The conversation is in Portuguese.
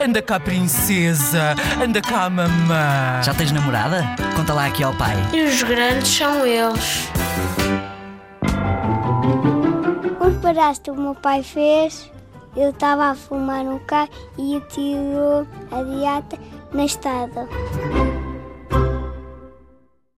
Anda cá, princesa. Anda cá, mamã. Já tens namorada? Conta lá aqui ao pai. E os grandes são eles. Um pedaço que o meu pai fez, eu estava a fumar um carro e tirou a dieta na estrada.